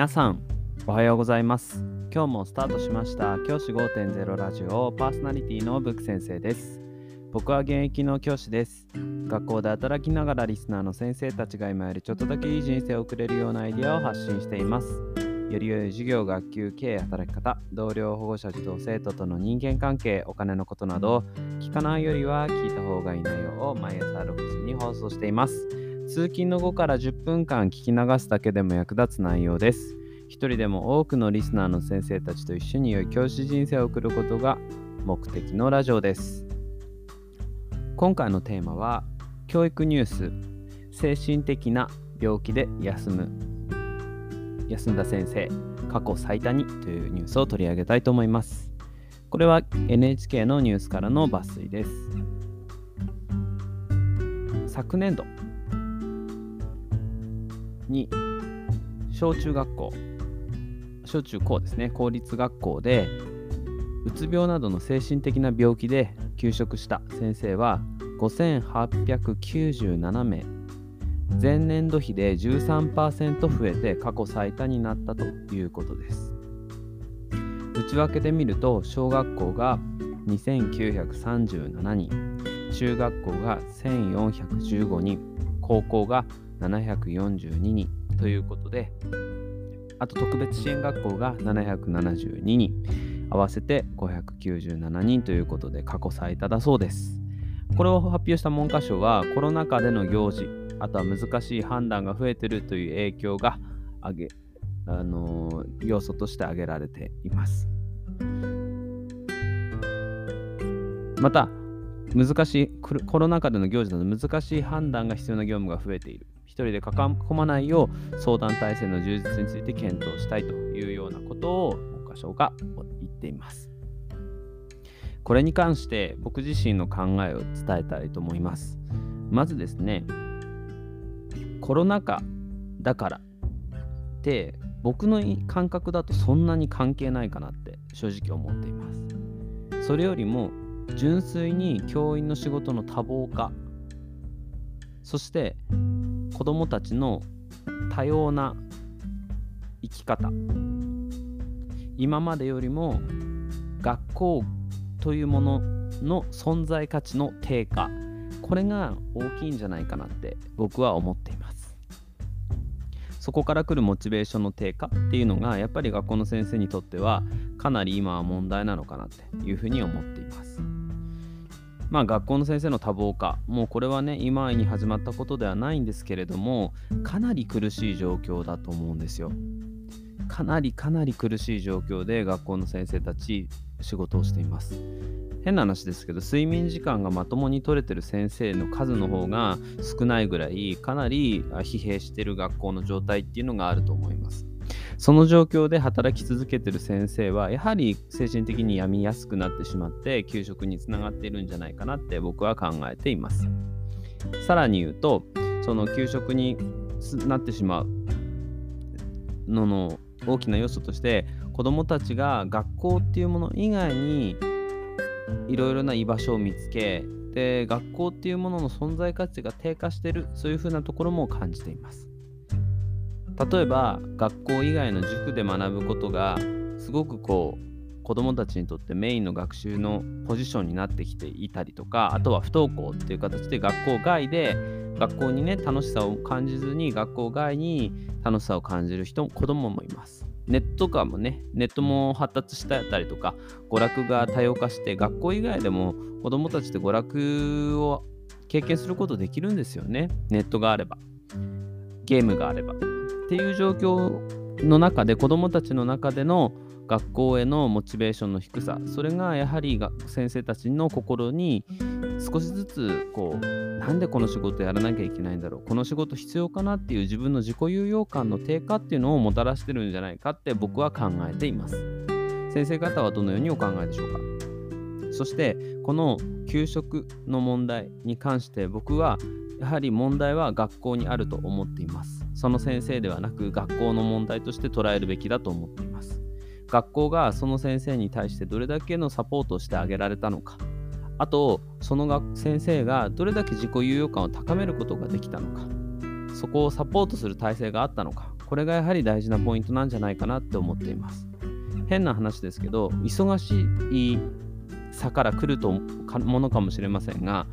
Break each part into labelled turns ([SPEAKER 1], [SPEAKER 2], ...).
[SPEAKER 1] 皆さんおはようございます。今日もスタートしました教師5.0ラジオパーソナリティのブック先生です。僕は現役の教師です。学校で働きながらリスナーの先生たちが今よりちょっとだけいい人生を送れるようなアイデアを発信しています。より良い授業、学級、経営、働き方、同僚、保護者、児童、生徒との人間関係、お金のことなど、聞かないよりは聞いた方がいい内容を毎朝6時に放送しています。通勤の後から10分間聞き流すだけでも役立つ内容です。一人でも多くのリスナーの先生たちと一緒に良い教師人生を送ることが目的のラジオです。今回のテーマは、教育ニュース、精神的な病気で休む。休んだ先生、過去最多にというニュースを取り上げたいと思います。これは NHK のニュースからの抜粋です。昨年度に小中学校小中高ですね。公立学校でうつ病などの精神的な病気で休職した先生は5897名。前年度比で13%増えて過去最多になったということです。内訳で見ると小学校が2937人中学校が1415人高校が742人ということで、あと特別支援学校が772人、合わせて597人ということで過去最多だそうです。これを発表した文科省はコロナ禍での行事、あとは難しい判断が増えているという影響が挙げ、あのー、要素として挙げられています。また、難しいコロナ禍での行事など難しい判断が必要な業務が増えている。一人で抱え込まないよう相談体制の充実について検討したいというようなことを文科省が言っています。これに関して僕自身の考えを伝えたいと思います。まずですね、コロナ禍だからって僕の感覚だとそんなに関係ないかなって正直思っています。それよりも純粋に教員の仕事の多忙化そして子どもたちの多様な生き方。今までよりも学校というものの存在価値の低下。これが大きいんじゃないかなって僕は思っています。そこから来るモチベーションの低下っていうのがやっぱり学校の先生にとってはかなり今は問題なのかなっていうふうに思っています。まあ、学校の先生の多忙化、もうこれはね、今に始まったことではないんですけれども、かなり苦しい状況だと思うんですよ。かなりかなり苦しい状況で学校の先生たち仕事をしています。変な話ですけど睡眠時間がまともに取れてる先生の数の方が少ないぐらいかなり疲弊してる学校の状態っていうのがあると思います。その状況で働き続けてる先生はやはり精神的に病みやすくなってしまって給食につながっているんじゃないかなって僕は考えています。さらに言うとその給食になってしまうのの大きな要素として子どもたちが学校っていうもの以外にいろいろな居場所を見つけで学校っていうものの存在価値が低下してるそういうふうなところも感じています。例えば学校以外の塾で学ぶことがすごくこう子どもたちにとってメインの学習のポジションになってきていたりとかあとは不登校っていう形で学校外で学校にね楽しさを感じずに学校外に楽しさを感じる人子どももいます。ネットとかもね、ネットも発達したりとか、娯楽が多様化して、学校以外でも子どもたちって娯楽を経験することできるんですよね。ネットがあれば。ゲームがあれば。っていう状況の中で子どもたちの中での学校へのモチベーションの低さそれがやはり先生たちの心に少しずつこうなんでこの仕事やらなきゃいけないんだろうこの仕事必要かなっていう自分の自己有用感の低下っていうのをもたらしてるんじゃないかって僕は考えています。先生方はどのようにお考えでしょうか？そしてこの給食の問題に関して僕はやはり問題は学校にあると思っています。その先生ではなく学校の問題として捉えるべきだと思っています。学校がその先生に対してどれだけのサポートをしてあげられたのか。あとその先生がどれだけ自己有用感を高めることができたのか。そこをサポートする体制があったのか。これがやはり大事なポイントなんじゃないかなって思っています。変な話ですけど忙しい差から来るとものかもしれませんが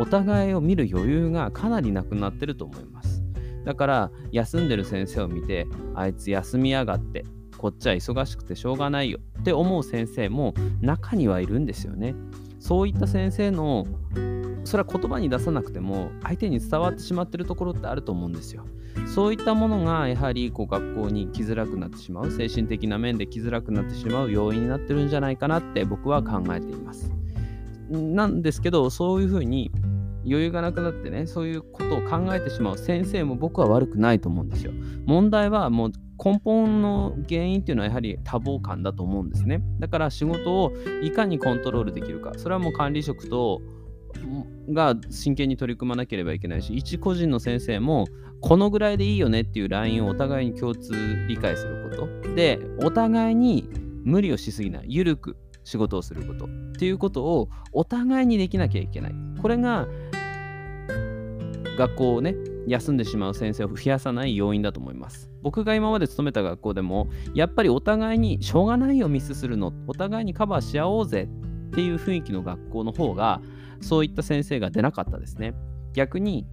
[SPEAKER 1] お互いを見る余裕がかなりなくなってると思います。だから休んでる先生を見てあいつ休みやがってこっちは忙しくてしょうがないよって思う先生も中にはいるんですよね。そういった先生のそれは言葉に出さなくても相手に伝わってしまってるところってあると思うんですよ。そういったものがやはりこう学校に来づらくなってしまう精神的な面で来づらくなってしまう要因になってるんじゃないかなって僕は考えています。なんですけどそういうふうに余裕がなくなってねそういうことを考えてしまう先生も僕は悪くないと思うんですよ。問題はもう根本の原因っていうのはやはり多忙感だと思うんですね。だから仕事をいかにコントロールできるか。それはもう管理職とが真剣に取り組まなければいけないし一個人の先生もこのぐらいでいいよねっていうラインをお互いに共通理解すること。でお互いに無理をしすぎない。緩く仕事をすること。っていうことをお互いにできなきゃいけない。これが学校をね休んでしまう先生を増やさない要因だと思います。僕が今まで勤めた学校でもやっぱりお互いにしょうがないよミスするのお互いにカバーし合おうぜっていう雰囲気の学校の方がそういった先生が出なかったですね。逆に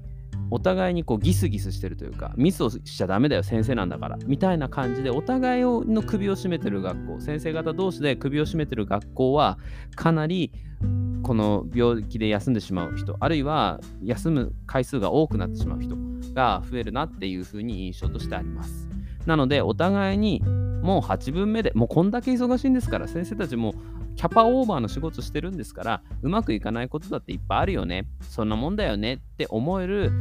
[SPEAKER 1] お互いにこうギスギスしてるというかミスをしちゃダメだよ先生なんだからみたいな感じでお互いの首を絞めてる学校先生方同士で首を絞めてる学校はかなりこの病気で休んでしまう人あるいは休む回数が多くなってしまう人が増えるなっていうふうに印象としてあります。なのでお互いにもう8分目でもうこんだけ忙しいんですから先生たちもキャパオーバーの仕事してるんですからうまくいかないことだっていっぱいあるよね。そんなもんだよねって思える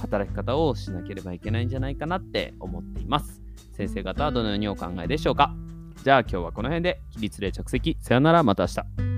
[SPEAKER 1] 働き方をしなければいけないんじゃないかなって思っています。先生方はどのようにお考えでしょうか。じゃあ今日はこの辺で起立例着席。さよならまた明日。